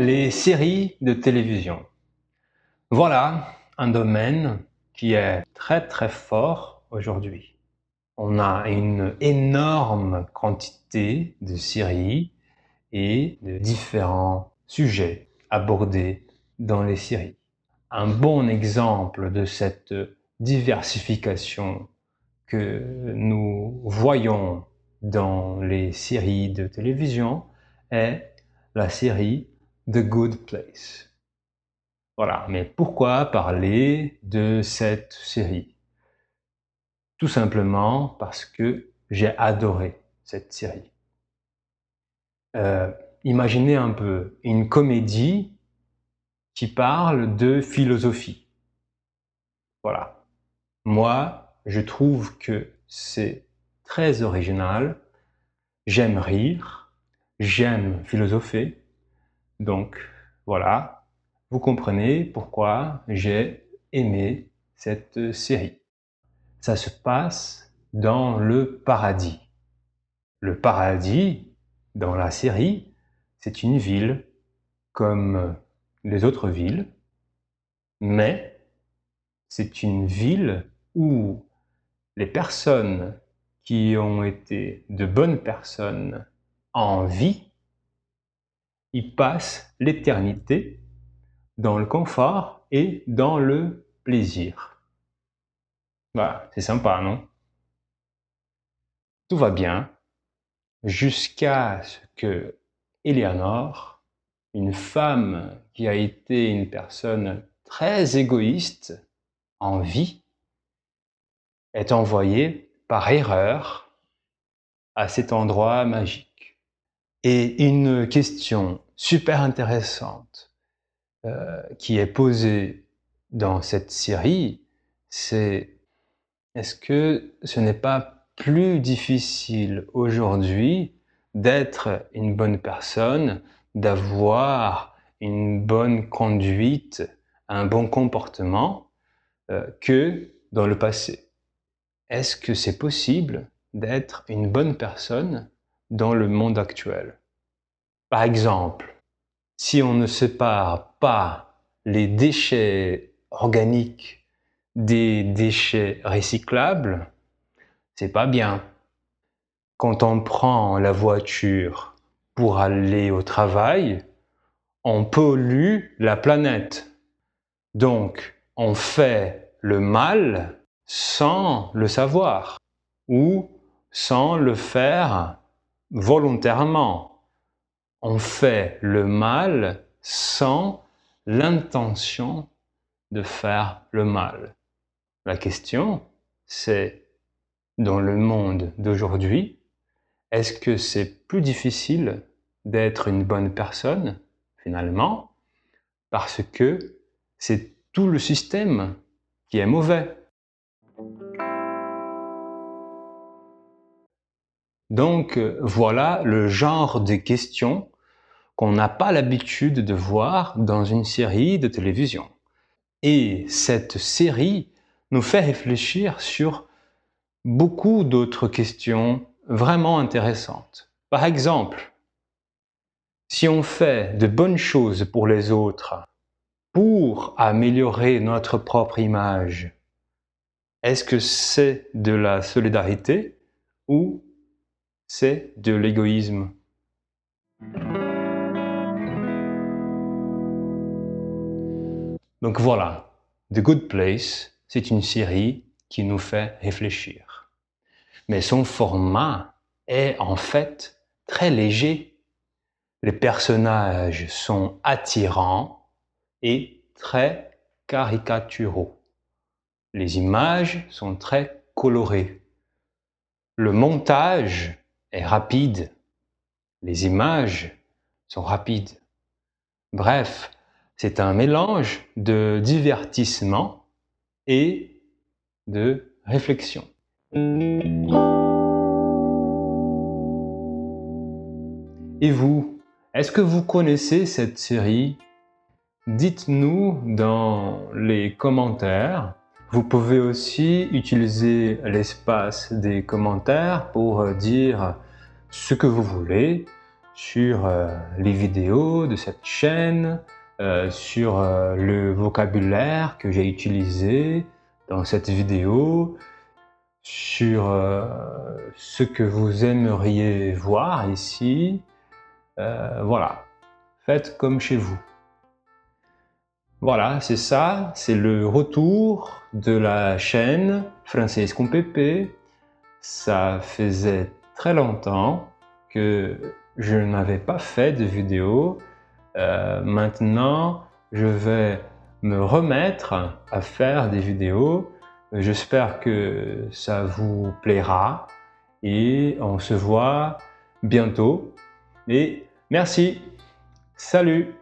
Les séries de télévision. Voilà un domaine qui est très très fort aujourd'hui. On a une énorme quantité de séries et de différents sujets abordés dans les séries. Un bon exemple de cette diversification que nous voyons dans les séries de télévision est la série The Good Place. Voilà, mais pourquoi parler de cette série? Tout simplement parce que j'ai adoré cette série. Euh, imaginez un peu une comédie qui parle de philosophie. Voilà. Moi, je trouve que c'est très original. J'aime rire, j'aime philosopher. Donc, voilà, vous comprenez pourquoi j'ai aimé cette série. Ça se passe dans le paradis. Le paradis, dans la série, c'est une ville comme les autres villes, mais c'est une ville où les personnes qui ont été de bonnes personnes en vie, ils passent l'éternité dans le confort et dans le plaisir. Voilà, c'est sympa, non? Tout va bien jusqu'à ce que Eleanor, une femme qui a été une personne très égoïste en vie, est envoyée par erreur à cet endroit magique. Et une question super intéressante euh, qui est posée dans cette série, c'est est-ce que ce n'est pas plus difficile aujourd'hui d'être une bonne personne, d'avoir une bonne conduite, un bon comportement euh, que dans le passé? Est-ce que c'est possible d'être une bonne personne dans le monde actuel? Par exemple, si on ne sépare pas les déchets organiques des déchets recyclables, c'est pas bien. Quand on prend la voiture pour aller au travail, on pollue la planète. Donc, on fait le mal sans le savoir ou sans le faire volontairement. On fait le mal sans l'intention de faire le mal. La question, c'est, dans le monde d'aujourd'hui, est-ce que c'est plus difficile d'être une bonne personne, finalement, parce que c'est tout le système qui est mauvais? Donc voilà le genre de questions qu'on n'a pas l'habitude de voir dans une série de télévision. Et cette série nous fait réfléchir sur beaucoup d'autres questions vraiment intéressantes. Par exemple, si on fait de bonnes choses pour les autres pour améliorer notre propre image, est-ce que c'est de la solidarité ou c'est de l'égoïsme? Donc voilà, The Good Place, c'est une série qui nous fait réfléchir. Mais son format est en fait très léger. Les personnages sont attirants et très caricaturaux. Les images sont très colorées. Le montage est rapide. Les images sont rapides. Bref, c'est un mélange de divertissement et de réflexion. Et vous, est-ce que vous connaissez cette série? Dites-nous dans les commentaires. Vous pouvez aussi utiliser l'espace des commentaires pour dire ce que vous voulez sur les vidéos de cette chaîne, sur le vocabulaire que j'ai utilisé dans cette vidéo, sur ce que vous aimeriez voir ici. voilà, faites comme chez vous. Voilà, c'est ça, c'est le retour de la chaîne Française con Pépé. Ça faisait très longtemps que je n'avais pas fait de vidéo. Euh, maintenant, je vais me remettre à faire des vidéos. J'espère que ça vous plaira et on se voit bientôt. Et merci. Salut